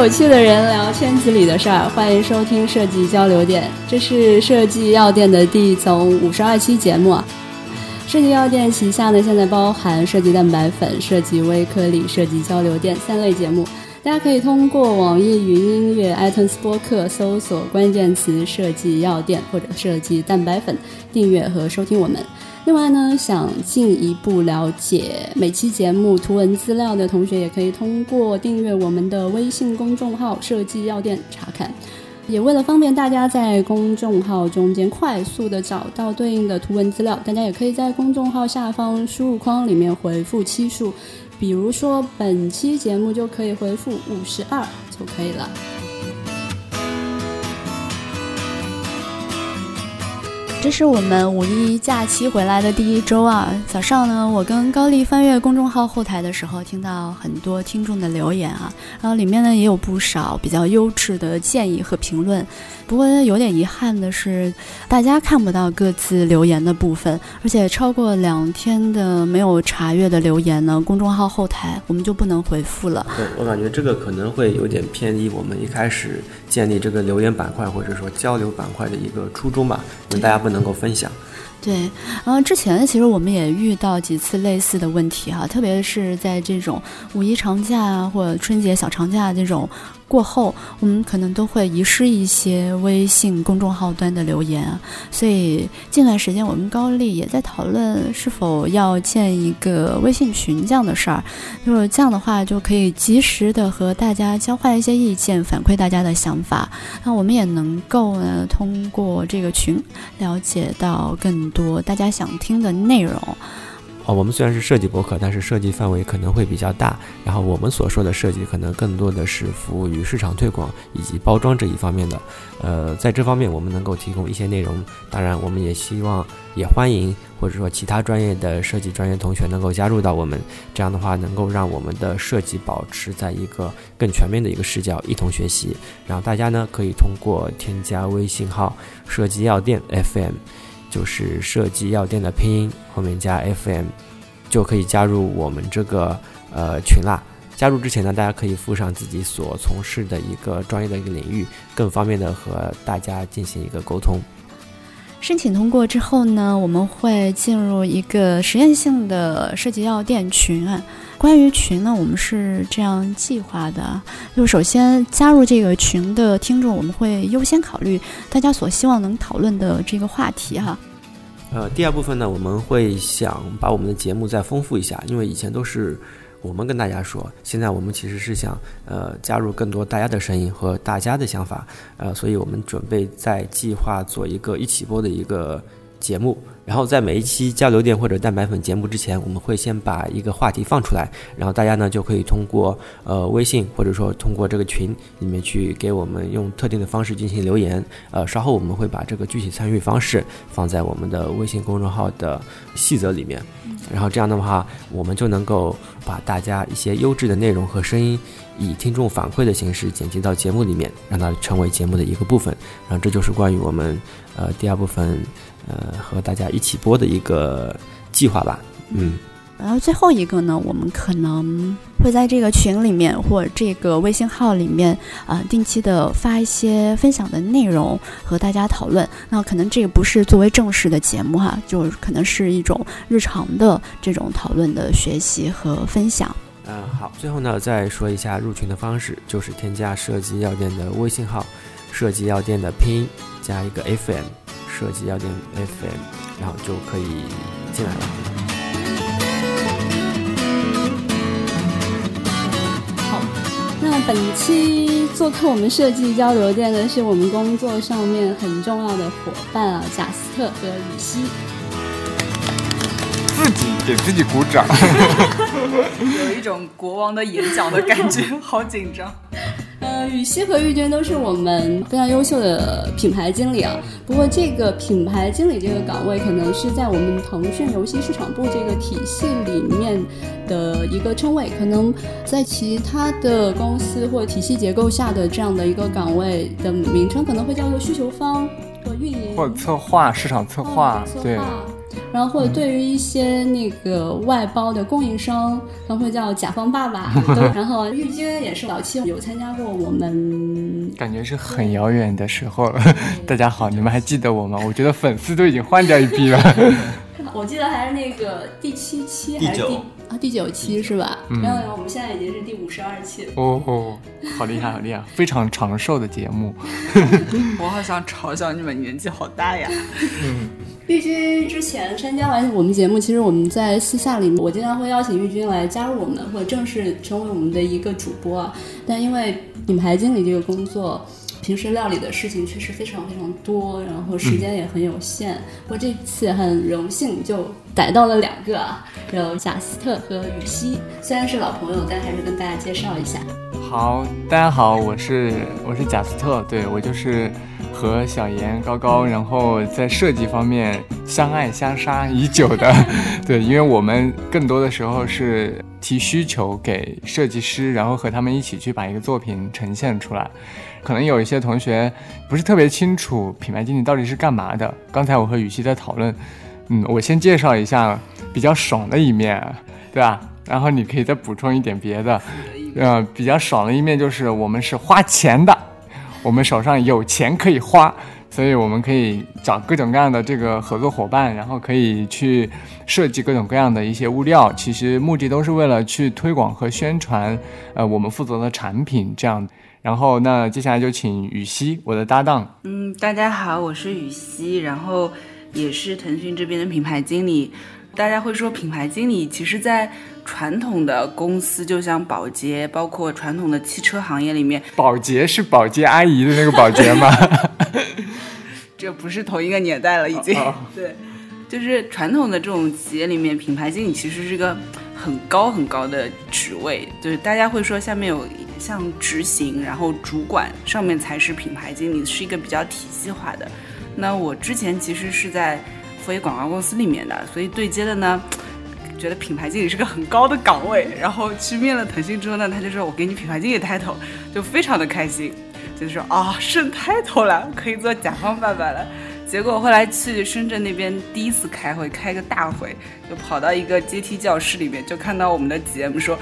有趣的人聊圈子里的事儿，欢迎收听设计交流电。这是设计药店的第总五十二期节目。设计药店旗下呢，现在包含设计蛋白粉、设计微颗粒、设计交流电三类节目。大家可以通过网易云音乐、iTunes 播客搜索关键词“设计药店”或者“设计蛋白粉”，订阅和收听我们。另外呢，想进一步了解每期节目图文资料的同学，也可以通过订阅我们的微信公众号“设计药店”查看。也为了方便大家在公众号中间快速的找到对应的图文资料，大家也可以在公众号下方输入框里面回复期数。比如说，本期节目就可以回复五十二就可以了。这是我们五一假期回来的第一周啊！早上呢，我跟高丽翻阅公众号后台的时候，听到很多听众的留言啊，然后里面呢也有不少比较优质的建议和评论。不过有点遗憾的是，大家看不到各自留言的部分，而且超过两天的没有查阅的留言呢，公众号后台我们就不能回复了。对我感觉这个可能会有点偏离我们一开始建立这个留言板块或者说交流板块的一个初衷吧，因为大家不能够分享。对，然后之前其实我们也遇到几次类似的问题哈，特别是在这种五一长假啊或者春节小长假这种。过后，我们可能都会遗失一些微信公众号端的留言，所以近段时间我们高丽也在讨论是否要建一个微信群这样的事儿，就是这样的话就可以及时的和大家交换一些意见，反馈大家的想法，那我们也能够呢通过这个群了解到更多大家想听的内容。哦，我们虽然是设计博客，但是设计范围可能会比较大。然后我们所说的设计，可能更多的是服务于市场推广以及包装这一方面的。呃，在这方面，我们能够提供一些内容。当然，我们也希望，也欢迎或者说其他专业的设计专业同学能够加入到我们。这样的话，能够让我们的设计保持在一个更全面的一个视角，一同学习。然后大家呢，可以通过添加微信号“设计药店 FM”。就是设计药店的拼音后面加 FM，就可以加入我们这个呃群啦。加入之前呢，大家可以附上自己所从事的一个专业的一个领域，更方便的和大家进行一个沟通。申请通过之后呢，我们会进入一个实验性的设计药店群啊。关于群呢，我们是这样计划的：就首先加入这个群的听众，我们会优先考虑大家所希望能讨论的这个话题哈。呃，第二部分呢，我们会想把我们的节目再丰富一下，因为以前都是我们跟大家说，现在我们其实是想呃加入更多大家的声音和大家的想法，呃，所以我们准备在计划做一个一起播的一个节目。然后在每一期交流电或者蛋白粉节目之前，我们会先把一个话题放出来，然后大家呢就可以通过呃微信或者说通过这个群里面去给我们用特定的方式进行留言。呃，稍后我们会把这个具体参与方式放在我们的微信公众号的细则里面。然后这样的话，我们就能够把大家一些优质的内容和声音，以听众反馈的形式剪辑到节目里面，让它成为节目的一个部分。然后这就是关于我们呃第二部分。呃，和大家一起播的一个计划吧，嗯，然后最后一个呢，我们可能会在这个群里面或者这个微信号里面啊，定期的发一些分享的内容和大家讨论。那可能这个不是作为正式的节目哈，就可能是一种日常的这种讨论的学习和分享。嗯，好，最后呢，再说一下入群的方式，就是添加设计药店的微信号，设计药店的拼音加一个 FM。设计药店 FM，然后就可以进来了。好，那本期做客我们设计交流店的是我们工作上面很重要的伙伴啊，贾斯特和雨熙。给自己鼓掌，有一种国王的演讲的感觉，好紧张。呃，雨熙和玉娟都是我们非常优秀的品牌经理啊。不过，这个品牌经理这个岗位，可能是在我们腾讯游戏市场部这个体系里面的一个称谓。可能在其他的公司或体系结构下的这样的一个岗位的名称，可能会叫做需求方或运营或策划、市场策划，对。然后或者对于一些那个外包的供应商，他会叫甲方爸爸。都 然后玉军也是早期有参加过我们，感觉是很遥远的时候了。大家好，你们还记得我吗？我觉得粉丝都已经换掉一批了。我记得还是那个第七期还是第啊第九期是吧？然后我们现在已经是第五十二期了。哦哦，好厉害，好厉害，非常长寿的节目。我好想嘲笑你们年纪好大呀。嗯。玉军之前参加完我们节目，其实我们在私下里，我经常会邀请玉军来加入我们，或者正式成为我们的一个主播。但因为品牌经理这个工作，平时料理的事情确实非常非常多，然后时间也很有限。不过这次很荣幸就逮到了两个，有贾斯特和雨熙，虽然是老朋友，但还是跟大家介绍一下。好，大家好，我是我是贾斯特，对我就是。和小严、高高，然后在设计方面相爱相杀已久的，对，因为我们更多的时候是提需求给设计师，然后和他们一起去把一个作品呈现出来。可能有一些同学不是特别清楚品牌经理到底是干嘛的。刚才我和雨熙在讨论，嗯，我先介绍一下比较爽的一面，对吧？然后你可以再补充一点别的，呃，比较爽的一面就是我们是花钱的。我们手上有钱可以花，所以我们可以找各种各样的这个合作伙伴，然后可以去设计各种各样的一些物料。其实目的都是为了去推广和宣传，呃，我们负责的产品这样。然后那接下来就请雨熙，我的搭档。嗯，大家好，我是雨熙，然后也是腾讯这边的品牌经理。大家会说品牌经理，其实，在传统的公司，就像保洁，包括传统的汽车行业里面，保洁是保洁阿姨的那个保洁吗？这不是同一个年代了，已经。对，就是传统的这种企业里面，品牌经理其实是个很高很高的职位，就是大家会说下面有像执行，然后主管，上面才是品牌经理，是一个比较体系化的。那我之前其实是在。佛爷广告公司里面的，所以对接的呢，觉得品牌经理是个很高的岗位。然后去面了腾讯之后呢，他就说我给你品牌经理 title，就非常的开心，就是说啊，升 title 了，可以做甲方爸爸了。结果后来去深圳那边第一次开会，开个大会，就跑到一个阶梯教室里面，就看到我们的节目说。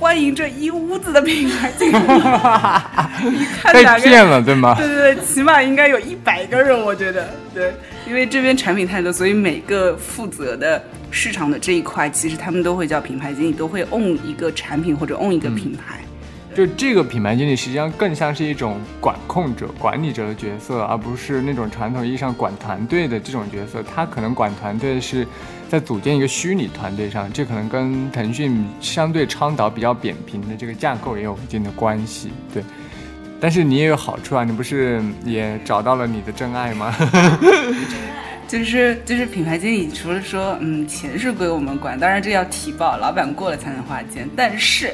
欢迎这一屋子的品牌经理，一看被骗了，对吗？对对对，起码应该有一百个人，我觉得，对，因为这边产品太多，所以每个负责的市场的这一块，其实他们都会叫品牌经理，都会 own 一个产品或者 own 一个品牌。就这个品牌经理，实际上更像是一种管控者、管理者的角色，而不是那种传统意义上管团队的这种角色。他可能管团队是在组建一个虚拟团队上，这可能跟腾讯相对倡导比较扁平的这个架构也有一定的关系。对，但是你也有好处啊，你不是也找到了你的真爱吗？就是就是品牌经理，除了说嗯钱是归我们管，当然这要提报，老板过了才能花钱，但是。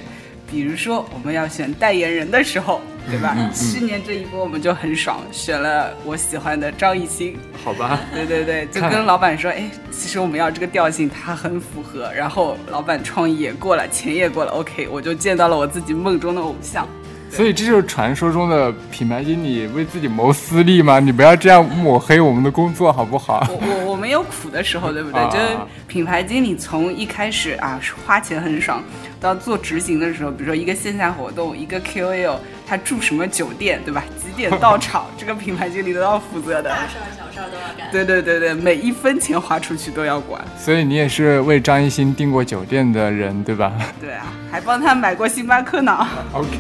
比如说我们要选代言人的时候，对吧？去年这一波我们就很爽，选了我喜欢的张艺兴。好吧。对对对，就跟老板说，哎，其实我们要这个调性，它很符合。然后老板创意也过了，钱也过了，OK，我就见到了我自己梦中的偶像。所以这就是传说中的品牌经理为自己谋私利吗？你不要这样抹黑我们的工作好不好？我我我们有苦的时候，对不对？就是品牌经理从一开始啊，花钱很爽。到做执行的时候，比如说一个线下活动，一个 KOL，他住什么酒店，对吧？几点到场，这个品牌经理都要负责的。大事儿、小事儿都要干。对对对对，每一分钱花出去都要管。所以你也是为张艺兴订过酒店的人，对吧？对啊，还帮他买过星巴克呢。OK。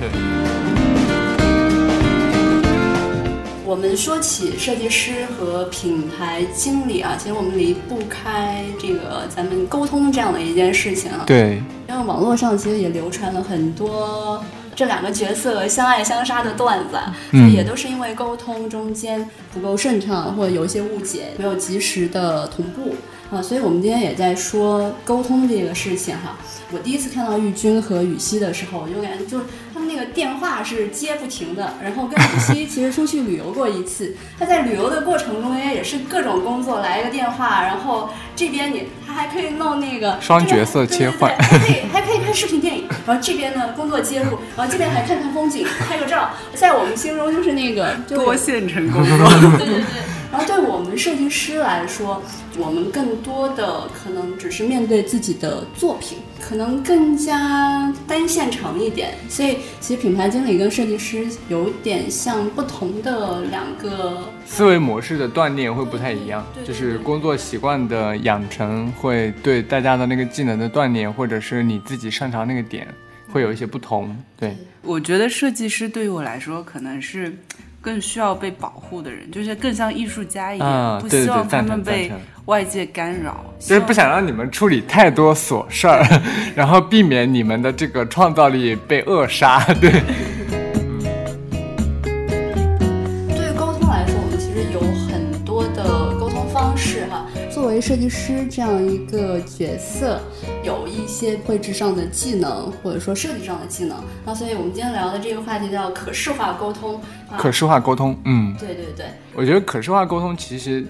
我们说起设计师和品牌经理啊，其实我们离不开这个咱们沟通这样的一件事情啊。对。因为网络上其实也流传了很多这两个角色相爱相杀的段子，嗯，也都是因为沟通中间不够顺畅，或者有一些误解，没有及时的同步啊。所以我们今天也在说沟通这个事情哈。我第一次看到玉军和雨熙的时候，我就感觉就是他们。那个电话是接不停的，然后跟雨熙其实出去旅游过一次，他在旅游的过程中间也是各种工作来一个电话，然后这边你他还可以弄那个双角色切换，还可以还可以看视频电影，然后这边呢工作接入，然后这边还看看风景，拍个照，在我们心中就是那个多线程工作，对对对。然后对我们设计师来说，我们更多的可能只是面对自己的作品，可能更加单线程一点。所以，其实品牌经理跟设计师有点像不同的两个思维模式的锻炼会不太一样，就是工作习惯的养成会对大家的那个技能的锻炼，或者是你自己擅长那个点，会有一些不同。对，我觉得设计师对于我来说，可能是更需要被保护的人，就是更像艺术家一样，不希望他们被外界干扰，就是不想让你们处理太多琐事儿，然后避免你们的这个创造力被扼杀。对为设计师这样一个角色，有一些绘制上的技能，或者说设计上的技能。那所以我们今天聊的这个话题叫可视化沟通。啊可视化沟通，嗯，对对对，我觉得可视化沟通其实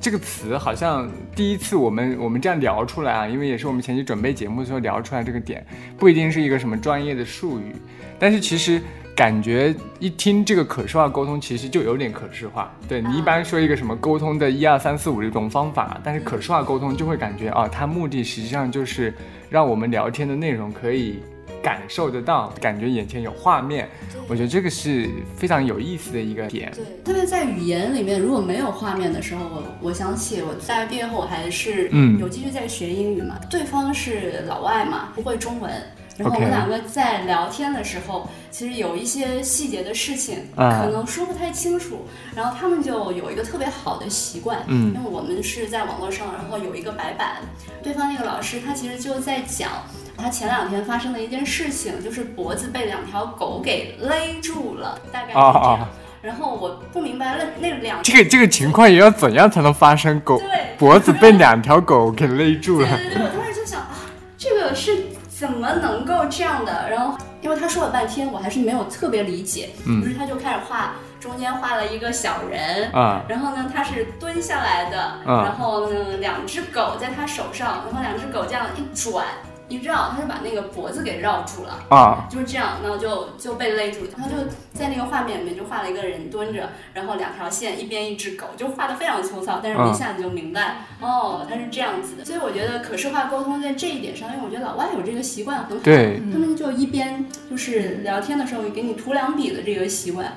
这个词好像第一次我们我们这样聊出来啊，因为也是我们前期准备节目的时候聊出来这个点，不一定是一个什么专业的术语，但是其实。感觉一听这个可视化沟通，其实就有点可视化。对你一般说一个什么沟通的一二三四五这种方法，但是可视化沟通就会感觉啊，它目的实际上就是让我们聊天的内容可以感受得到，感觉眼前有画面。我觉得这个是非常有意思的一个点。对，特别在语言里面，如果没有画面的时候，我我想起我大学毕业后，我还是嗯有继续在学英语嘛。对方是老外嘛，不会中文，然后我们两个在聊天的时候，其实有一些细节的事情啊可能说不太清楚，然后他们就有一个特别好的习惯，嗯因为我们是在网络上，然后有一个白板，对方那个老师他其实就在讲。他前两天发生的一件事情，就是脖子被两条狗给勒住了，大概是这样。啊啊然后我不明白那那两这个这个情况也要怎样才能发生？狗对脖子 被两条狗给勒住了。对对对，我当时就想啊，这个是怎么能够这样的？然后因为他说了半天，我还是没有特别理解。嗯于是他就开始画，中间画了一个小人。啊然后呢，他是蹲下来的，嗯然后呢，两只狗在他手上，然后两只狗这样一转一绕，他就把那个脖子给绕住了。啊就是这样，然后就就被勒住，他就在那个画面里面就画了一个人蹲着，然后两条线，一边一只狗，就画的非常粗糙，但是我一下子就明白，哦，他是这样子的。所以我觉得可视化沟通在这一点上，因为我觉得老外有这个习惯很好，对他们就一边就是聊天的时候给你涂两笔的这个习惯，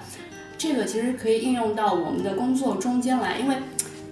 这个其实可以应用到我们的工作中间来，因为。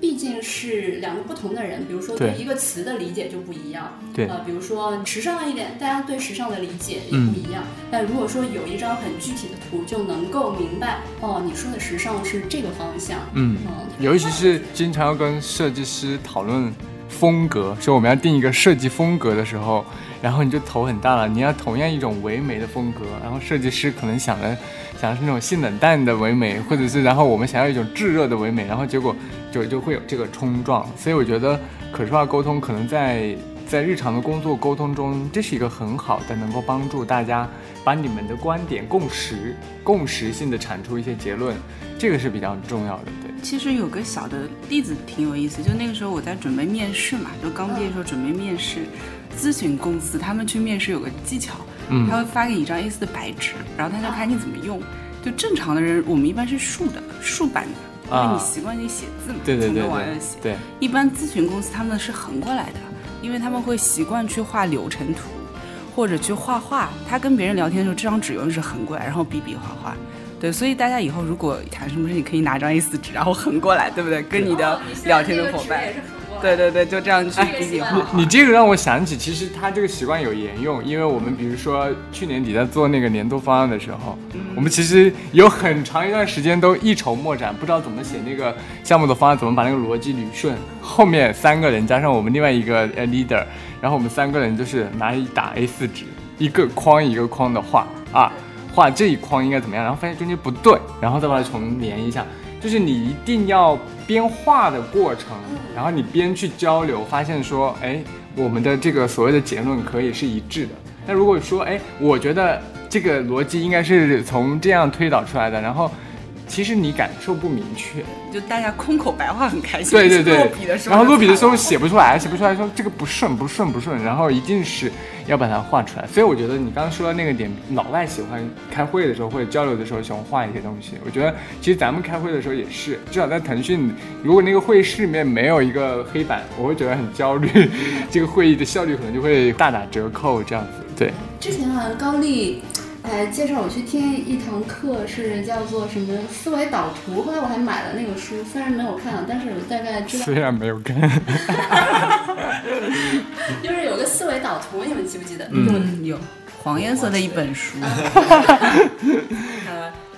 毕竟是两个不同的人，比如说对对一个词的理解就不一样，对呃，比如说时尚一点，大家对时尚的理解也嗯不一样。但如果说有一张很具体的图，就能够明白哦，你说的时尚是这个方向。嗯，嗯，尤其是经常要跟设计师讨论风格，说我们要定一个设计风格的时候，然后你就头很大了。你要同样一种唯美的风格，然后设计师可能想的想的是那种性冷淡的唯美，或者是然后我们想要一种炙热的唯美，然后结果就就会有这个冲撞。所以我觉得可视化沟通可能在在日常的工作沟通中，这是一个很好的能够帮助大家把你们的观点共识共识性的产出一些结论，这个是比较重要的。对。其实有个小的例子挺有意思，就那个时候我在准备面试嘛，就刚毕业的时候准备面试，咨询公司他们去面试有个技巧，嗯他会发给你一张 A4 的白纸，然后他就看你怎么用。就正常的人，我们一般是竖的，竖版的，因为啊你习惯性写字嘛，对对对从头往右写。对，一般咨询公司他们是横过来的，因为他们会习惯去画流程图，或者去画画。他跟别人聊天的时候，这张纸永远是横过来，然后比比划划。对，所以大家以后如果谈什么事你，可以拿张 A4 纸，然后横过来，对不对？跟你的聊天的伙伴，对对对，就这样去比比。你这个让我想起，其实他这个习惯有沿用，因为我们比如说去年底在做那个年度方案的时候，我们其实有很长一段时间都一筹莫展，不知道怎么写那个项目的方案，怎么把那个逻辑捋顺。后面三个人加上我们另外一个呃 leader，然后我们三个人就是拿一打 A4 纸，一个框一个框的画啊，画这一框应该怎么样，然后发现中间不对，然后再把它重连一下。就是你一定要边画的过程，然后你边去交流，发现说，哎，我们的这个所谓的结论可以是一致的。那如果说，哎，我觉得这个逻辑应该是从这样推导出来的，然后其实你感受不明确，就大家空口白话很开心。对对对。落笔的时候，然后落笔的时候写不出来，写不出来，说这个不顺不顺不顺，然后一定是要把它画出来。所以我觉得你刚刚说的那个点，老外喜欢开会的时候或者交流的时候喜欢画一些东西。我觉得其实咱们开会的时候也是，至少在腾讯，如果那个会议室里面没有一个黑板，我会觉得很焦虑，这个会议的效率可能就会大打折扣。这样子，对。之前好像高丽。还介绍我去听一堂课，是叫做什么思维导图。后来我还买了那个书，虽然没有看，但是我大概知道。虽然没有看，就是有个思维导图，你们记不记得？嗯，有黄颜色的一本书。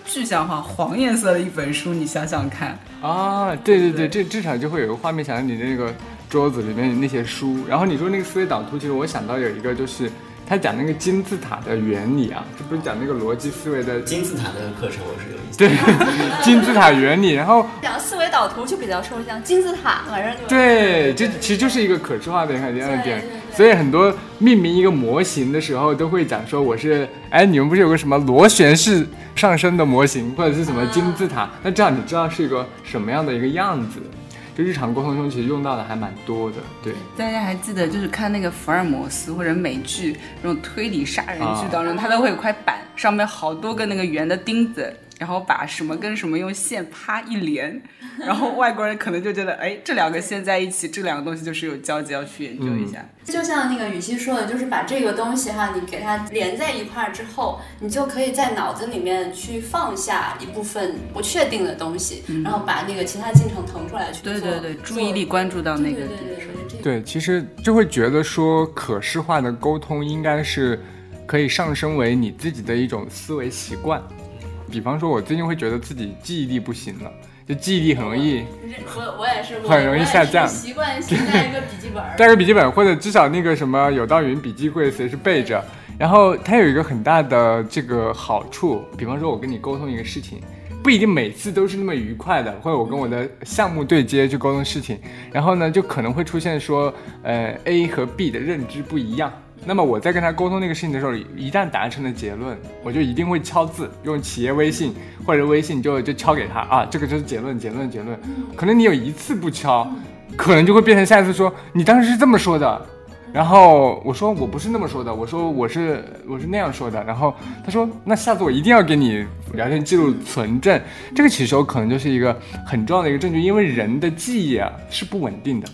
具象化黄颜色的一本书，你想想看啊！对对对，这至少就会有个画面，想你那个桌子里面那些书。然后你说那个思维导图，其实我想到有一个就是。他讲那个金字塔的原理啊，这不是讲那个逻辑思维的金字塔的课程，我是有意思。对，金字塔原理，然后讲思维导图就比较抽象，金字塔反正就对，这其实就是一个可视化的一个点。所以很多命名一个模型的时候，都会讲说我是，哎，你们不是有个什么螺旋式上升的模型，或者是什么金字塔？那这样你知道是一个什么样的一个样子？就日常沟通中，其实用到的还蛮多的。对，大家还记得，就是看那个福尔摩斯或者美剧那种推理杀人剧当中，他都会有块板，上面好多个那个圆的钉子。然后把什么跟什么用线啪一连，然后外国人可能就觉得，哎，这两个线在一起，这两个东西就是有交集，要去研究一下。就像那个雨欣说的，就是把这个东西哈，你给它连在一块儿之后，你就可以在脑子里面去放下一部分不确定的东西，然后把那个其他进程腾出来去对对对，注意力关注到那个。对对对对，其实就会觉得说，可视化的沟通应该是可以上升为你自己的一种思维习惯。比方说，我最近会觉得自己记忆力不行了，就记忆力很容易，我我也是很容易下降，习惯性带一个笔记本，带个笔记本或者至少那个什么有道云笔记柜随时备着。然后它有一个很大的这个好处，比方说我跟你沟通一个事情，不一定每次都是那么愉快的，或者我跟我的项目对接去沟通事情，然后呢就可能会出现说，呃 A 和 B 的认知不一样。那么我在跟他沟通那个事情的时候，一旦达成了结论，我就一定会敲字，用企业微信或者微信就就敲给他啊，这个就是结论，结论，结论。可能你有一次不敲，可能就会变成下一次说你当时是这么说的，然后我说我不是那么说的，我说我是我是那样说的，然后他说那下次我一定要给你聊天记录存证，这个其实可能就是一个很重要的一个证据，因为人的记忆啊是不稳定的，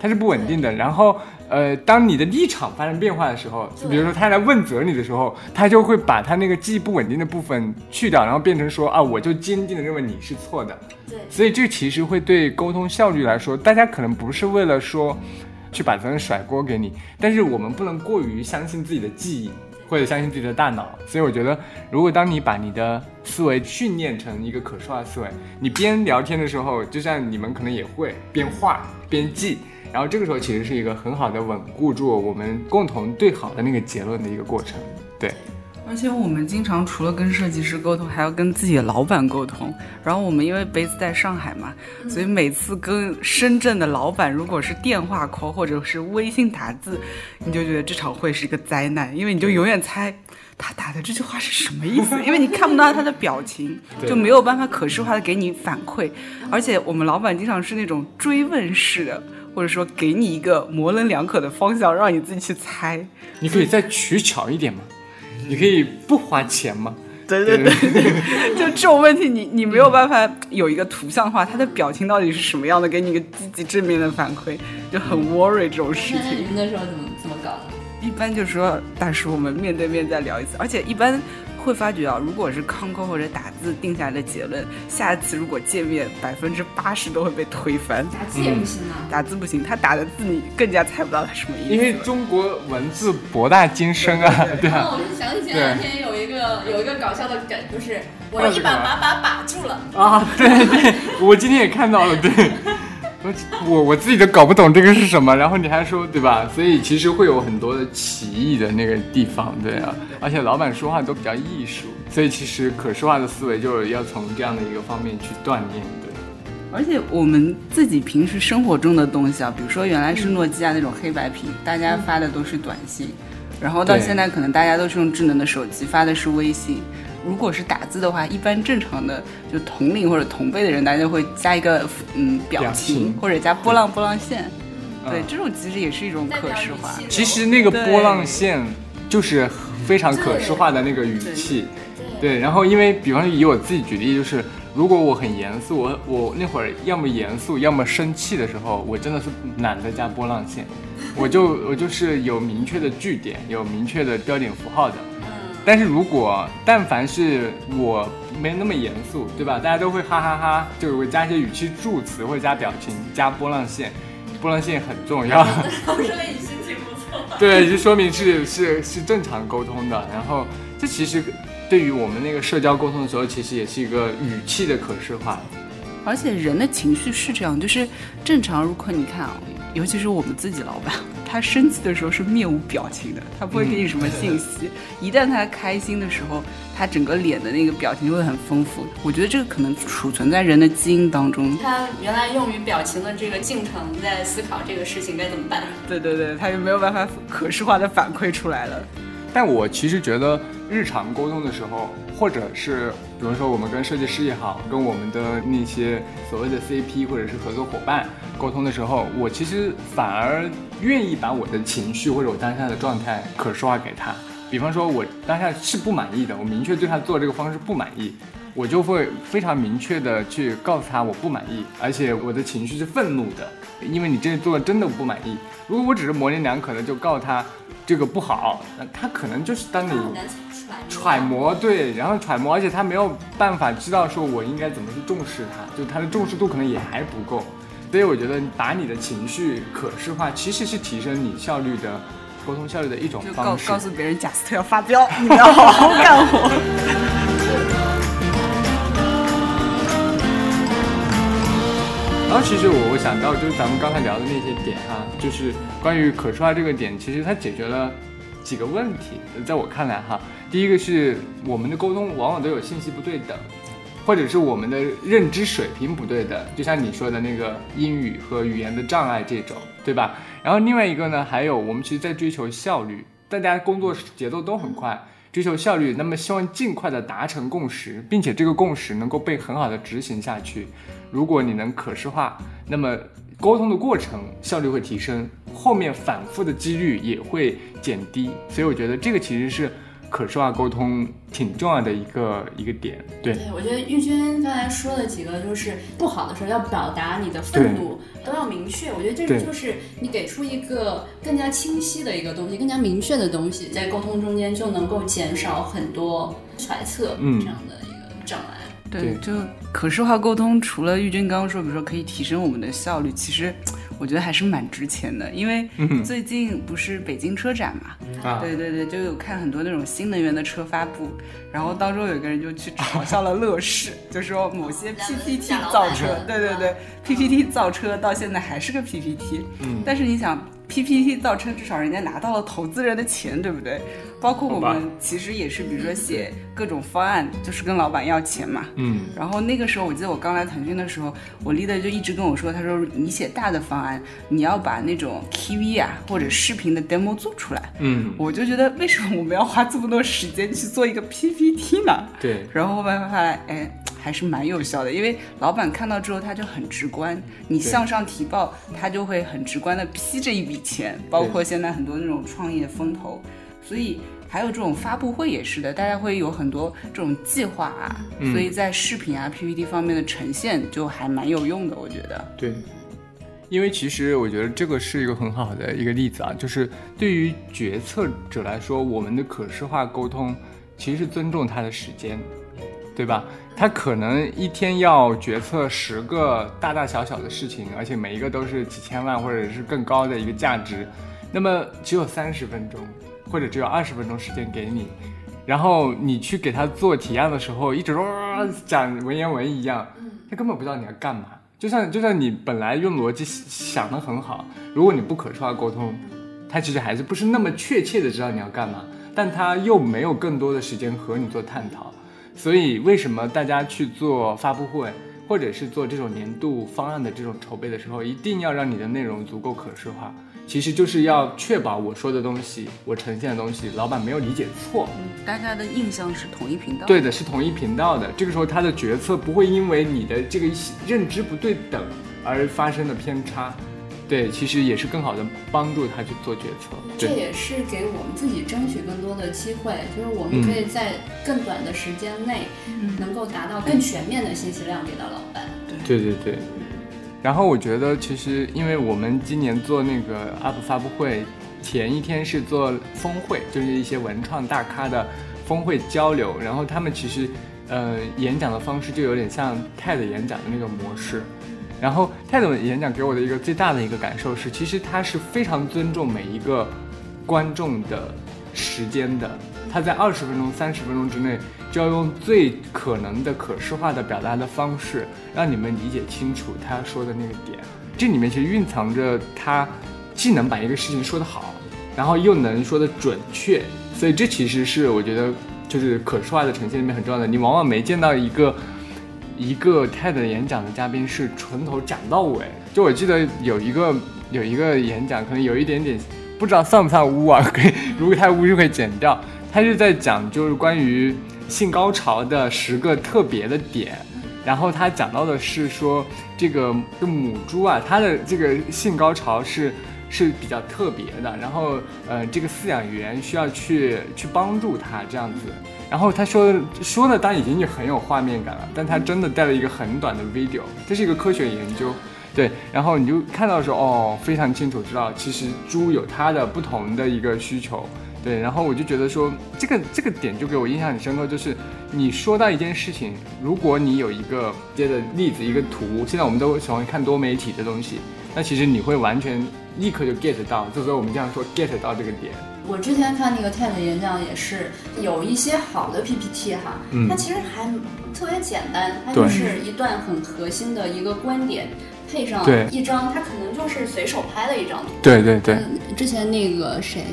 它是不稳定的，然后。呃，当你的立场发生变化的时候，比如说他来问责你的时候，他就会把他那个记忆不稳定的部分去掉，然后变成说啊，我就坚定的认为你是错的。对，所以这其实会对沟通效率来说，大家可能不是为了说去把责任甩锅给你，但是我们不能过于相信自己的记忆或者相信自己的大脑。所以我觉得，如果当你把你的思维训练成一个可视化思维，你边聊天的时候，就像你们可能也会边画边记。然后这个时候其实是一个很好的稳固住我们共同对好的那个结论的一个过程，对。而且我们经常除了跟设计师沟通，还要跟自己的老板沟通。然后我们因为 base 在上海嘛，所以每次跟深圳的老板如果是电话 call 或者是微信打字，你就觉得这场会是一个灾难，因为你就永远猜他打的这句话是什么意思，因为你看不到他的表情，就没有办法可视化的给你反馈。而且我们老板经常是那种追问式的。或者说给你一个模棱两可的方向，让你自己去猜。你可以再取巧一点吗？你可以不花钱吗？对对对，就这种问题，你你没有办法有一个图像化，他的表情到底是什么样的，给你一个积极正面的反馈，就很 worry 这种事情。那你们那时候怎么怎么搞？一般就是说，大叔，我们面对面再聊一次，而且一般。会发觉啊，如果是康扣或者打字定下来的结论，下一次如果见面，百分之八十都会被推翻。打字也不行啊，打字不行，他打的字你更加猜不到他什么意思。因为中国文字博大精深啊，对啊。我就想起前两天有一个有一个搞笑的梗，就是我一把把把把住了啊，对对，我今天也看到了，对。我我自己都搞不懂这个是什么，然后你还说对吧？所以其实会有很多的歧义的那个地方，对啊。而且老板说话都比较艺术，所以其实可视化的思维就是要从这样的一个方面去锻炼，对。而且我们自己平时生活中的东西啊，比如说原来是诺基亚那种黑白屏，大家发的都是短信，然后到现在可能大家都是用智能的手机发的是微信。如果是打字的话，一般正常的就同龄或者同辈的人，大家会加一个嗯表表情情或者加波浪波浪线。对嗯，这种其实也是一种可视化。其实那个波浪线就是非常可视化的那个语气，对。然后因为比方说以我自己举例，就是如果我很严肃，我我那会儿要么严肃，要么生气的时候，我真的是懒得加波浪线，我就我就是有明确的句点，有明确的标点符号的。但是如果但凡是我没那么严肃，对吧？大家都会哈哈哈就是会加一些语气助词或者加表情，加波浪线，波浪线很重要。说明你心情不错。对，就说明是是是正常沟通的。然后这其实对于我们那个社交沟通的时候，其实也是一个语气的可视化。而且人的情绪是这样，就是正常。如果你看啊，尤其是我们自己老板，他生气的时候是面无表情的，他不会给你什么信息。一旦他开心的时候，他整个脸的那个表情就会很丰富。我觉得这个可能储存在人的基因当中。他原来用于表情的这个进程，在思考这个事情该怎么办。对对对，他就没有办法可视化的反馈出来了。但我其实觉得日常沟通的时候，或者是比如说我们跟设计师也好，跟我们的那些所谓的 CP 或者是合作伙伴沟通的时候，我其实反而愿意把我的情绪或者我当下的状态可视化给他。比方说，我当下是不满意的，我明确对他做这个方式不满意，我就会非常明确的去告诉他我不满意，而且我的情绪是愤怒的，因为你这做的真的不满意。如果我只是模棱两可的就告诉他这个不好，那他可能就是当你揣揣摩对，然后揣摩，而且他没有办法知道说我应该怎么去重视他，就他的重视度可能也还不够。所以我觉得把你的情绪可视化，其实是提升你效率的沟通效率的一种方式。告诉别人贾斯特要发飙，你们要好 好干活。然后其实我我想到就是咱们刚才聊的那些点哈、就是关于可视化这个点，其实它解决了几个问题，在我看来哈，第一个是我们的沟通往往都有信息不对等，或者是我们的认知水平不对等，就像你说的那个英语和语言的障碍这种，对吧？然后另外一个呢，还有我们其实在追求效率，大家工作节奏都很快。追求效率，那么希望尽快的达成共识，并且这个共识能够被很好的执行下去。如果你能可视化，那么沟通的过程效率会提升，后面反复的几率也会减低。所以我觉得这个其实是可视化沟通挺重要的一个一个点。对，对，我觉得玉军刚才说的几个，就是不好的时候要表达你的愤怒，都要明确。我觉得这个就是你给出一个更加清晰的一个东西，更加明确的东西，在沟通中间就能够减少很多揣测嗯这样的一个障碍。对，对就可视化沟通，除了玉军刚刚说，比如说可以提升我们的效率，其实我觉得还是蛮值钱的。因为嗯最近不是北京车展嘛，啊，对对对，就有看很多那种新能源的车发布，然后当中有一个人就去嘲笑了乐视，就说某些 PPT 造车，对对对，PPT 造车到现在还是个 PPT，嗯。但是你想 PPT 造成，至少人家拿到了投资人的钱，对不对？包括我们其实也是，比如说写各种方案，就是跟老板要钱嘛，嗯然后那个时候，我记得我刚来腾讯的时候，我 leader 就一直跟我说，他说你写大的方案，你要把那种 TV 啊或者视频的 demo 做出来。嗯，我就觉得为什么我们要花这么多时间去做一个 PPT 呢？对，然后后面发来，哎，还是蛮有效的，因为老板看到之后他就很直观，你向上提报，他就会很直观的批这一笔钱，包括现在很多那种创业风投，所以。还有这种发布会也是的，大家会有很多这种计划啊，嗯所以在视频啊、PPT 方面的呈现就还蛮有用的，我觉得。对，因为其实我觉得这个是一个很好的一个例子啊，就是对于决策者来说，我们的可视化沟通其实是尊重他的时间，对吧？他可能一天要决策十个大大小小的事情，而且每一个都是几千万或者是更高的一个价值，那么只有三十分钟或者只有二十分钟时间给你。然后你去给他做提案的时候，一直讲文言文一样，他根本不知道你要干嘛。就像就像你本来用逻辑想的很好，如果你不可视化沟通，他其实还是不是那么确切的知道你要干嘛，但他又没有更多的时间和你做探讨。所以为什么大家去做发布会，或者是做这种年度方案的这种筹备的时候，一定要让你的内容足够可视化。其实就是要确保我说的东西，我呈现的东西，老板没有理解错。嗯，大家的印象是同一频道。对的，是同一频道的。这个时候他的决策不会因为你的这个认知不对等而发生的偏差。对，其实也是更好的帮助他去做决策。这也是给我们自己争取更多的机会，就是我们可以在更短的时间内，能够达到更全面的信息量给到老板。对对对。然后我觉得，其实因为我们今年做那个 UP 发布会，前一天是做峰会，就是一些文创大咖的峰会交流，然后他们其实，呃，演讲的方式就有点像 TED 演讲的那种模式。然后泰总演讲给我的一个最大的一个感受是，其实他是非常尊重每一个观众的时间的。他在二十分钟、三十分钟之内，就要用最可能的可视化的表达的方式，让你们理解清楚他说的那个点。这里面其实蕴藏着他既能把一个事情说得好，然后又能说得准确。所以这其实是我觉得就是可视化的呈现里面很重要的。你往往没见到一个。一个 TED 演讲的嘉宾是从头讲到尾，就我记得有一个有一个演讲，可能有一点点不知道算不算污啊？可以，如果太污就可以剪掉。他是在讲就是关于性高潮的十个特别的点，然后他讲到的是说这个母猪啊，它的这个性高潮是是比较特别的，然后呃这个饲养员需要去去帮助它这样子。然后他说说的当然已经就很有画面感了，但他真的带了一个很短的 video，这是一个科学研究，对，然后你就看到说哦，非常清楚知道其实猪有它的不同的一个需求，对，然后我就觉得说这个这个点就给我印象很深刻，就是你说到一件事情，如果你有一个接的例子一个图，现在我们都喜欢看多媒体的东西，那其实你会完全立刻就 get 到，就是我们这样说 get 到这个点。我之前看那个 TED 演讲也是有一些好的 PPT 哈，它其实还特别简单，它就是一段很核心的一个观点，配上一张，它可能就是随手拍的一张图。对对对。之前那个谁，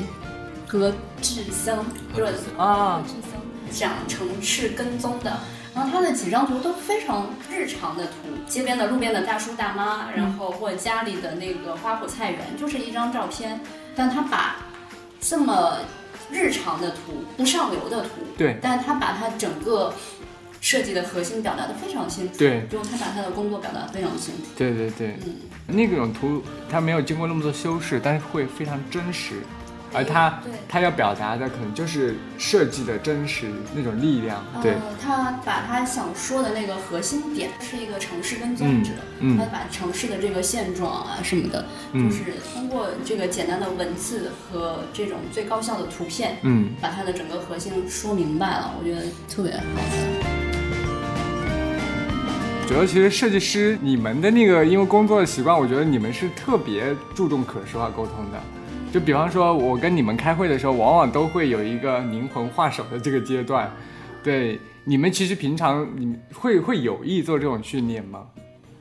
何志森，对啊，志森讲城市跟踪的，然后他的几张图都非常日常的图，街边的路边的大叔大妈，然后或者家里的那个花圃菜园，就是一张照片，但他把。这么日常的图，不上流的图，对，但是他把他整个设计的核心表达的非常清楚，对，就他把他的工作表达的非常清楚，对对对，嗯，那种图他没有经过那么多修饰，但是会非常真实。而他，他要表达的可能就是设计的真实那种力量。对，他把他想说的那个核心点是一个城市跟踪者，他把城市的这个现状啊什么的，就是通过这个简单的文字和这种最高效的图片，嗯，把他的整个核心说明白了，我觉得特别好。主要其实设计师你们的那个因为工作的习惯，我觉得你们是特别注重可视化沟通的。就比方说，我跟你们开会的时候，往往都会有一个灵魂画手的这个阶段。对，你们其实平常你们会会有意做这种训练吗？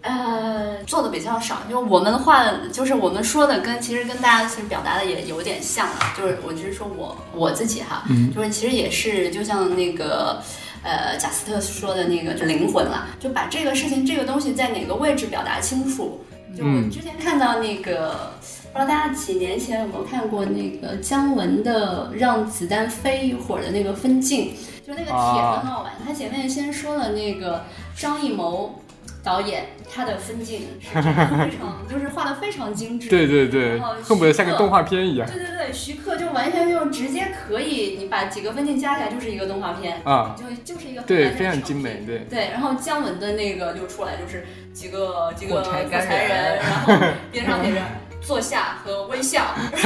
呃，做的比较少，就我们画，就是我们说的跟其实跟大家其实表达的也有点像了。就是我就是说我我自己哈，就是其实也是就像那个呃贾斯特说的那个就灵魂了，就把这个事情这个东西在哪个位置表达清楚。就我之前看到那个。不知道大家几年前有没有看过那个姜文的《让子弹飞一会儿》的那个分镜，就那个帖子很好玩。他前面先说了那个张艺谋导演他的分镜非常就是画的非常精致，对对对，恨不得像个动画片一样。对对对，徐克就完全就直接可以，你把几个分镜加起来就是一个动画片啊，就就是一个对非常精美，对对。然后姜文的那个就出来就是几个几个火柴人，然后边上写着。坐下和微笑，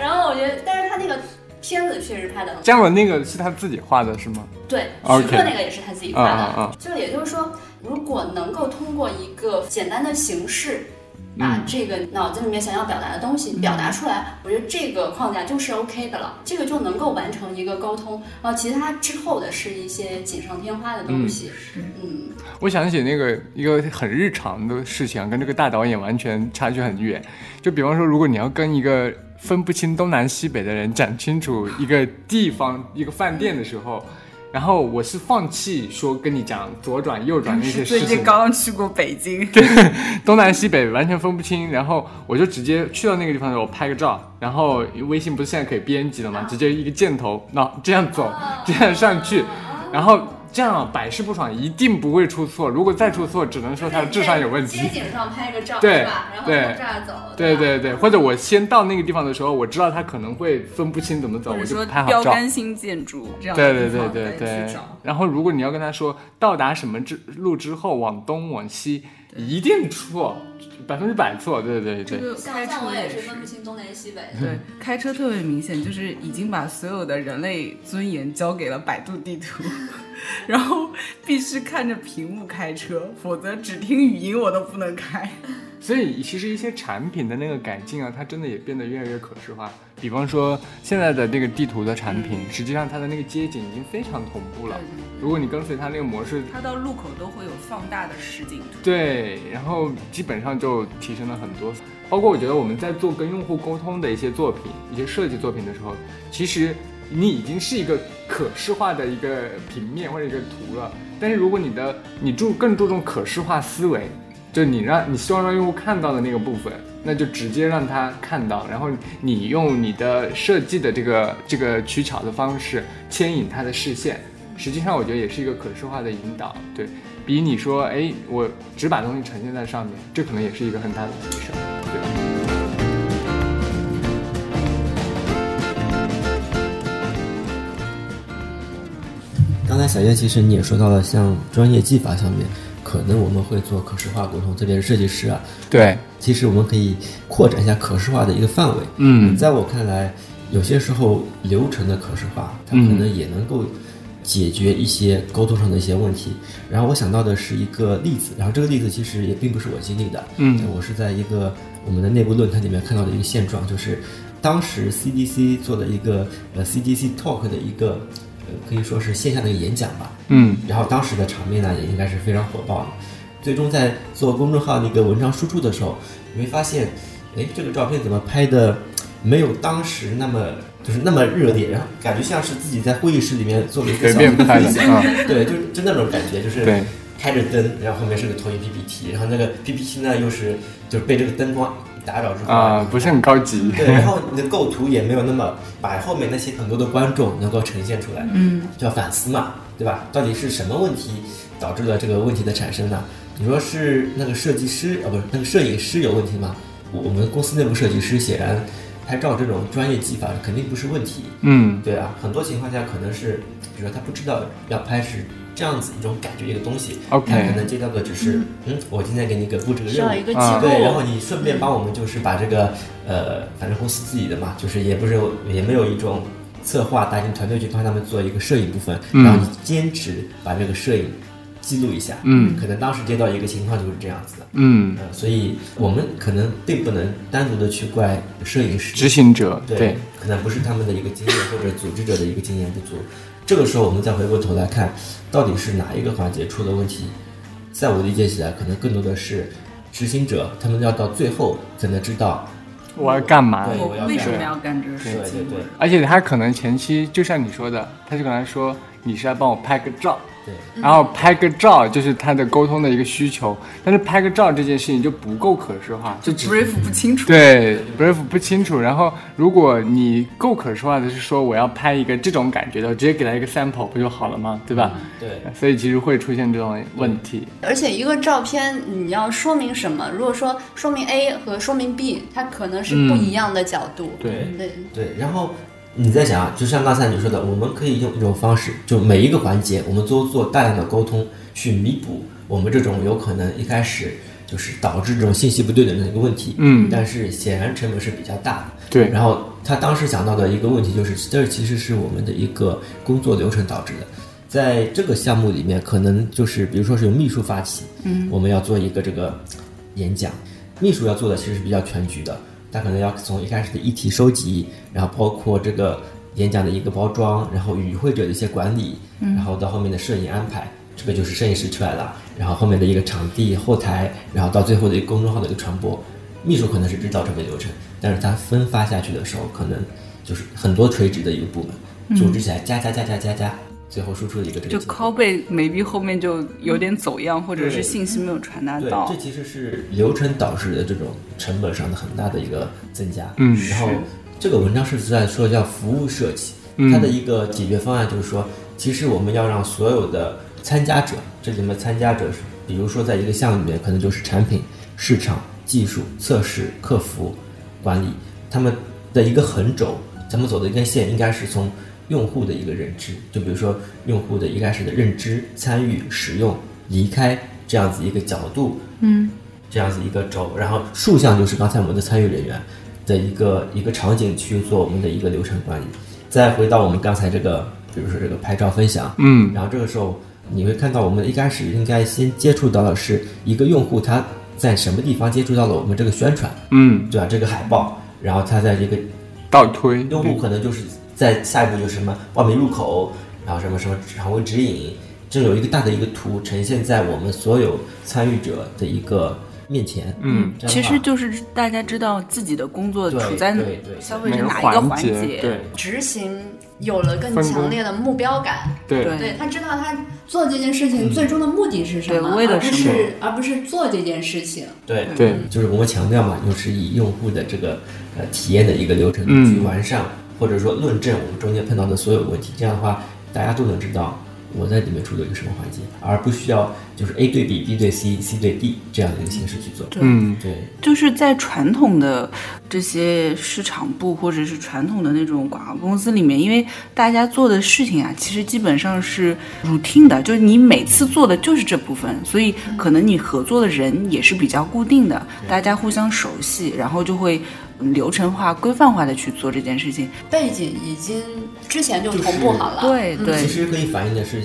然后我觉得，但是他那个片子确实拍的。姜文那个是他自己画的，是吗？对，徐克那个也是他自己画的。就也就是说，如果能够通过一个简单的形式。把这个脑子里面想要表达的东西表达出来，我觉得这个框架就是 OK 的了，这个就能够完成一个沟通。然后其他之后的是一些锦上添花的东西。嗯，我想起那个一个很日常的事情，跟这个大导演完全差距很远。就比方说，如果你要跟一个分不清东南西北的人讲清楚一个地方、一个饭店的时候，然后我是放弃说跟你讲左转右转那些事情，最近刚刚去过北京，对东南西北完全分不清，然后我就直接去到那个地方的时候拍个照，然后微信不是现在可以编辑了吗？直接一个箭头，那这样走，这样上去，然后。这样百试不爽，一定不会出错。如果再出错，只能说他的智商有问题。街景上拍个照，对吧？然后从这儿走，对对对，或者我先到那个地方的时候，我知道他可能会分不清怎么走，我就说拍好照。标杆性建筑这样对对对对对。然后如果你要跟他说到达什么之路之后往东往西，一定错，百分之百错。对对对对，这个开车像我也是分不清东南西北。对，开车特别明显，就是已经把所有的人类尊严交给了百度地图，然后必须看着屏幕开车，否则只听语音我都不能开。所以其实一些产品的那个改进啊，它真的也变得越来越可视化。比方说现在的这个地图的产品，实际上它的那个街景已经非常同步了。如果你跟随它那个模式，它到路口都会有放大的实景图。对，然后基本上就提升了很多。包括我觉得我们在做跟用户沟通的一些作品、一些设计作品的时候，其实你已经是一个可视化的一个平面或者一个图了。但是如果你的你注更注重可视化思维，就你让你希望让用户看到的那个部分，那就直接让他看到，然后你用你的设计的这个这个取巧的方式牵引他的视线。实际上，我觉得也是一个可视化的引导，对比你说，哎，我只把东西呈现在上面，这可能也是一个很大的提升，对。小叶其实你也说到了，像专业技法上面，可能我们会做可视化沟通，特别是设计师啊。对，其实我们可以扩展一下可视化的一个范围。嗯在我看来，有些时候流程的可视化，它可能也能够解决一些沟通上的一些问题。然后我想到的是一个例子，然后这个例子其实也并不是我经历的，嗯我是在一个我们的内部论坛里面看到的一个现状，就是当时 CDC 做的一个呃 CDC Talk 的一个呃可以说是线下的一个演讲吧，嗯。然后当时的场面呢，也应该是非常火爆的。最终在做公众号那个文章输出的时候，你会发现，哎，这个照片怎么拍的没有当时那么就是那么热烈，然后感觉像是自己在会议室里面做了一个小的啊，对，就就那种感觉，就是对。开着灯，然后后面是个投影 PPT，然后那个 PPT 呢又是就是被这个灯光一打扰之后啊，不是很高级。对，然后你的构图也没有那么把后面那些很多的观众能够呈现出来，嗯，就要反思嘛，对吧？到底是什么问题导致了这个问题的产生呢？你说是那个设计师啊，不是那个摄影师有问题吗？我我们公司内部设计师显然拍照这种专业技法肯定不是问题，嗯对啊，很多情况下可能是，比如说他不知道要拍是这样子一种感觉一个东西 OK 他可能接到的只是，嗯，我今天给你个布置个任务对，然后你顺便帮我们就是把这个呃，反正公司自己的嘛，就是也不是也没有一种策划搭建团队去帮他们做一个摄影部分，嗯。然后你坚持把这个摄影记录一下，嗯。可能当时接到一个情况就是这样子的，嗯，呃，所以我们可能并不能单独的去怪摄影师，执行者对，对，可能不是他们的一个经验或者组织者的一个经验不足。这个时候，我们再回过头来看，到底是哪一个环节出了问题？在我理解起来，可能更多的是执行者，他们要到最后才能知道。我要干嘛？对我要为什么干要干这个事对情？对对而且他可能前期就像你说的，他就可能说你是来帮我拍个照，对，然后拍个照就是他的沟通的一个需求，但是拍个照这件事情就不够可视化，就 brief 不清楚。对 brief 不清楚。然后如果你够可视化的是说我要拍一个这种感觉的，直接给他一个 sample 不就好了吗？对吧？对，所以其实会出现这种问题。而且一个照片你要说明什么？如果说说明 A 和说明 B，它可能是不一样的角度。对对，对，然后你在想啊，就像刚才你说的，我们可以用一种方式，就每一个环节，我们都做大量的沟通，去弥补我们这种有可能一开始就是导致这种信息不对等的一个问题。嗯但是显然成本是比较大的。对然后他当时想到的一个问题就是，这其实是我们的一个工作流程导致的。在这个项目里面，可能就是比如说是由秘书发起，嗯，我们要做一个这个演讲，秘书要做的其实是比较全局的，他可能要从一开始的议题收集，然后包括这个演讲的一个包装，然后与会者的一些管理，然后到后面的摄影安排，这个就是摄影师出来了，然后后面的一个场地后台，然后到最后的一个公众号的一个传播，秘书可能是知道这个流程，但是他分发下去的时候，可能就是很多垂直的一个部门，组织起来加加加加加加，最后输出的一个这个就结果 call 背 maybe 后面就有点走样，或者是信息没有传达对，到这。其实是流程导致的这种成本上的很大的一个增加。嗯。然后这个文章是在说叫服务设计，嗯。它的一个解决方案就是说，其实我们要让所有的参加者，这里面参加者是，比如说在一个项目里面，可能就是产品、市场、技术、测试、客服、管理，他们的一个横轴，咱们走的一根线应该是从用户的一个认知，就比如说用户的一开始的认知、参与、使用、离开这样子一个角度，嗯，这样子一个轴，然后竖向就是刚才我们的参与人员的一个一个场景去做我们的一个流程管理，再回到我们刚才这个，比如说这个拍照分享，嗯。然后这个时候你会看到，我们一开始应该先接触到的是一个用户他在什么地方接触到了我们这个宣传，嗯，对吧？这个海报，然后他在这个倒推，用户可能就是在下一步就是什么报名入口，然后什么什么场位指引，这有一个大的一个图呈现在我们所有参与者的一个面前。嗯，其实就是大家知道自己的工作对处在对对消费者哪一个环节，节，对。执行有了更强烈的目标感，对。对对他知道他做这件事情最终的目的是什么，对为了而不什么？是而不是做这件事情。对对。就是我们强调嘛，就是以用户的这个呃体验的一个流程嗯。去完善，或者说论证我们中间碰到的所有问题。这样的话，大家都能知道我在里面处理了一个什么环节，而不需要就是 A 对 B、B 对 C、C 对 D 这样的一个形式去做。嗯对，就是在传统的这些市场部或者是传统的那种广告公司里面，因为大家做的事情啊，其实基本上是 routine 的，就是你每次做的就是这部分，所以可能你合作的人也是比较固定的，大家互相熟悉，然后就会嗯流程化、规范化的去做这件事情。背景已经之前就同步好了，嗯对。对其，实可以反映的是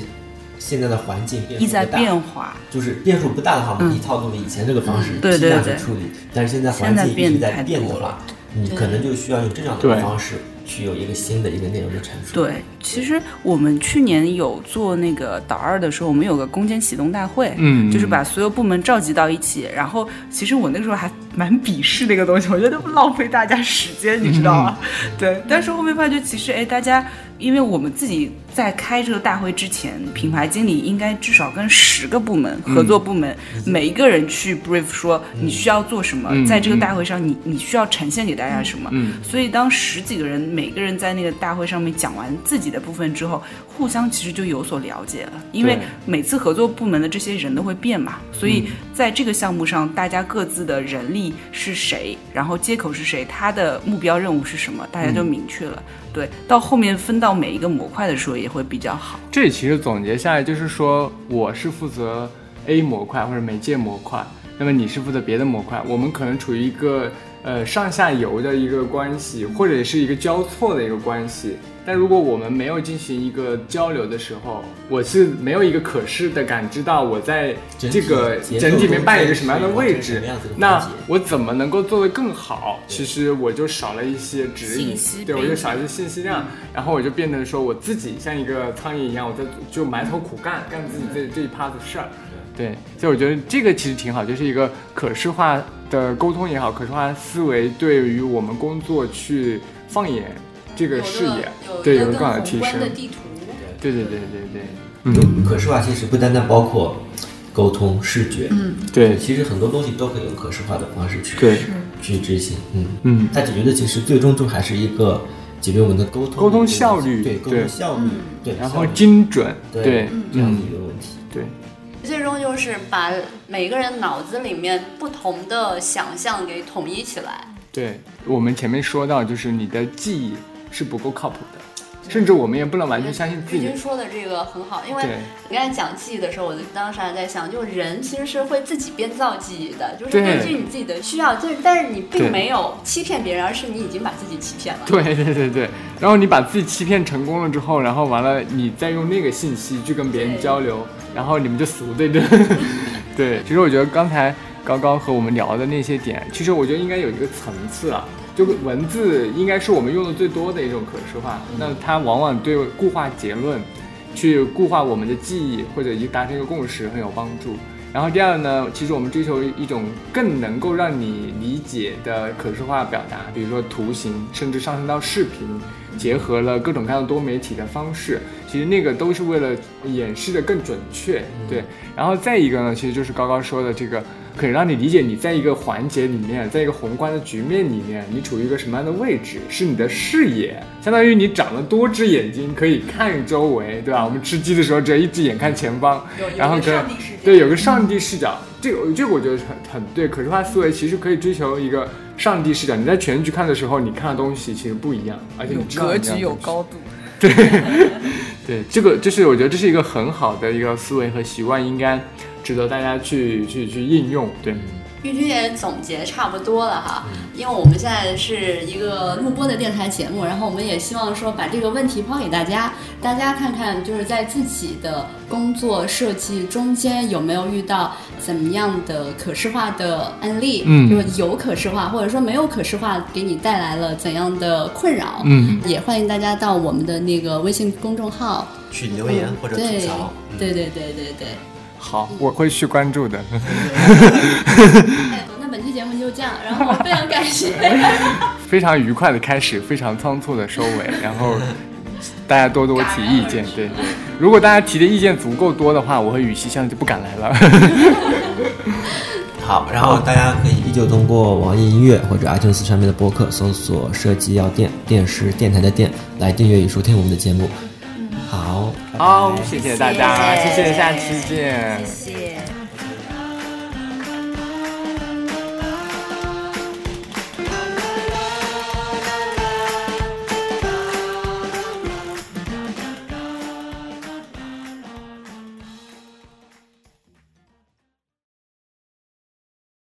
现在的环境变一在数大变化。就是变数不大的话，我们可以嗯套用以前这个方式对批量去处理。但是现在环境一直在变太变的话多了，你可能就需要用这样的方式去有一个新的一个内容的产出。对，其实我们去年有做那个导二的时候，我们有个攻坚启动大会，嗯就是把所有部门召集到一起。然后，其实我那个时候还蛮鄙视那个东西，我觉得浪费大家时间，你知道吗？对，但是后面发觉其实，哎，大家因为我们自己在开这个大会之前，品牌经理应该至少跟十个部门合作部门，每一个人去 brief 说你需要做什么，嗯在这个大会上你你需要呈现给大家什么。嗯所以当十几个人每个人在那个大会上面讲完自己的部分之后，互相其实就有所了解了，因为每次合作部门的这些人都会变嘛，所以在这个项目上，大家各自的人力是谁，然后接口是谁，他的目标任务是什么，大家就明确了。对，到后面分到每一个模块的时候也会比较好。这其实总结下来就是说，我是负责 A 模块或者媒介模块，那么你是负责别的模块，我们可能处于一个呃上下游的一个关系，或者是一个交错的一个关系。但如果我们没有进行一个交流的时候，我是没有一个可视的感知到我在这个整体里面扮演一个什么样的位置那我怎么能够做得更好？其实我就少了一些指引，对我就少一些信息量，然后我就变得说我自己像一个苍蝇一样，我在就埋头苦干，干自己这这一趴的事儿。对，所以我觉得这个其实挺好，就是一个可视化的沟通也好，可视化思维对于我们工作去放眼这个视野，对有个更好的提升。宏观。的地图。对对对对对，嗯，可视化其实不单单包括沟通、视觉，嗯，对。其实很多东西都可以用可视化的方式去对，去执行。嗯，嗯，它解决的其实最终就还是一个解决我们的沟通沟通效率。对沟通效率，对，然后精准，对对，这样的嗯。一个问题。对，最终就是把每个人脑子里面不同的想象给统一起来。对，我们前面说到，就是你的记忆是不够靠谱的，甚至我们也不能完全相信自己志军。说的这个很好，因为对你刚才讲记忆的时候，我就当时还在想，就人其实是会自己编造记忆的，就是根据你自己的需要，就是但是你并没有欺骗别人，而是你已经把自己欺骗了。对对对对，然后你把自己欺骗成功了之后，然后完了，你再用那个信息去跟别人交流，然后你们就死无对证。对，其实我觉得刚才高高和我们聊的那些点，其实我觉得应该有一个层次啊，就文字应该是我们用的最多的一种可视化，那它往往对固化结论、去固化我们的记忆或者一达成一个共识很有帮助。然后第二呢，其实我们追求一种更能够让你理解的可视化表达，比如说图形，甚至上升到视频，结合了各种各样的多媒体的方式，其实那个都是为了演示的更准确。对，然后再一个呢，其实就是高高说的这个。可以让你理解你在一个环节里面，在一个宏观的局面里面，你处于一个什么样的位置，是你的视野，相当于你长了多只眼睛，可以看周围，对吧？我们吃鸡的时候只要一只眼看前方，然后可以对有个上帝视角，这个这个我觉得很很对。可视化思维其实可以追求一个上帝视角，你在全局看的时候，你看的东西其实不一样，而且你知道格局有高度。对 对，这个就是我觉得这是一个很好的一个思维和习惯，应该。值得大家去去去应用，对。玉君也总结差不多了哈，因为我们现在是一个录播的电台节目，然后我们也希望说把这个问题抛给大家，大家看看就是在自己的工作设计中间有没有遇到怎么样的可视化的案例，嗯，就是有可视化或者说没有可视化给你带来了怎样的困扰，嗯，也欢迎大家到我们的那个微信公众号去留言或者吐槽，对对对对对。好，我会去关注的。那本期节目就这样，然后非常感谢，非常愉快的开始，非常仓促的收尾，然后大家多多提意见。对，如果大家提的意见足够多的话，我和雨琦现在就不敢来了。好，然后大家可以依旧通过网易音乐或者 iTunes 上面的播客搜索“设计药店”，电视电台的电来订阅与收听我们的节目。好，好，谢谢大家，谢谢，下期见。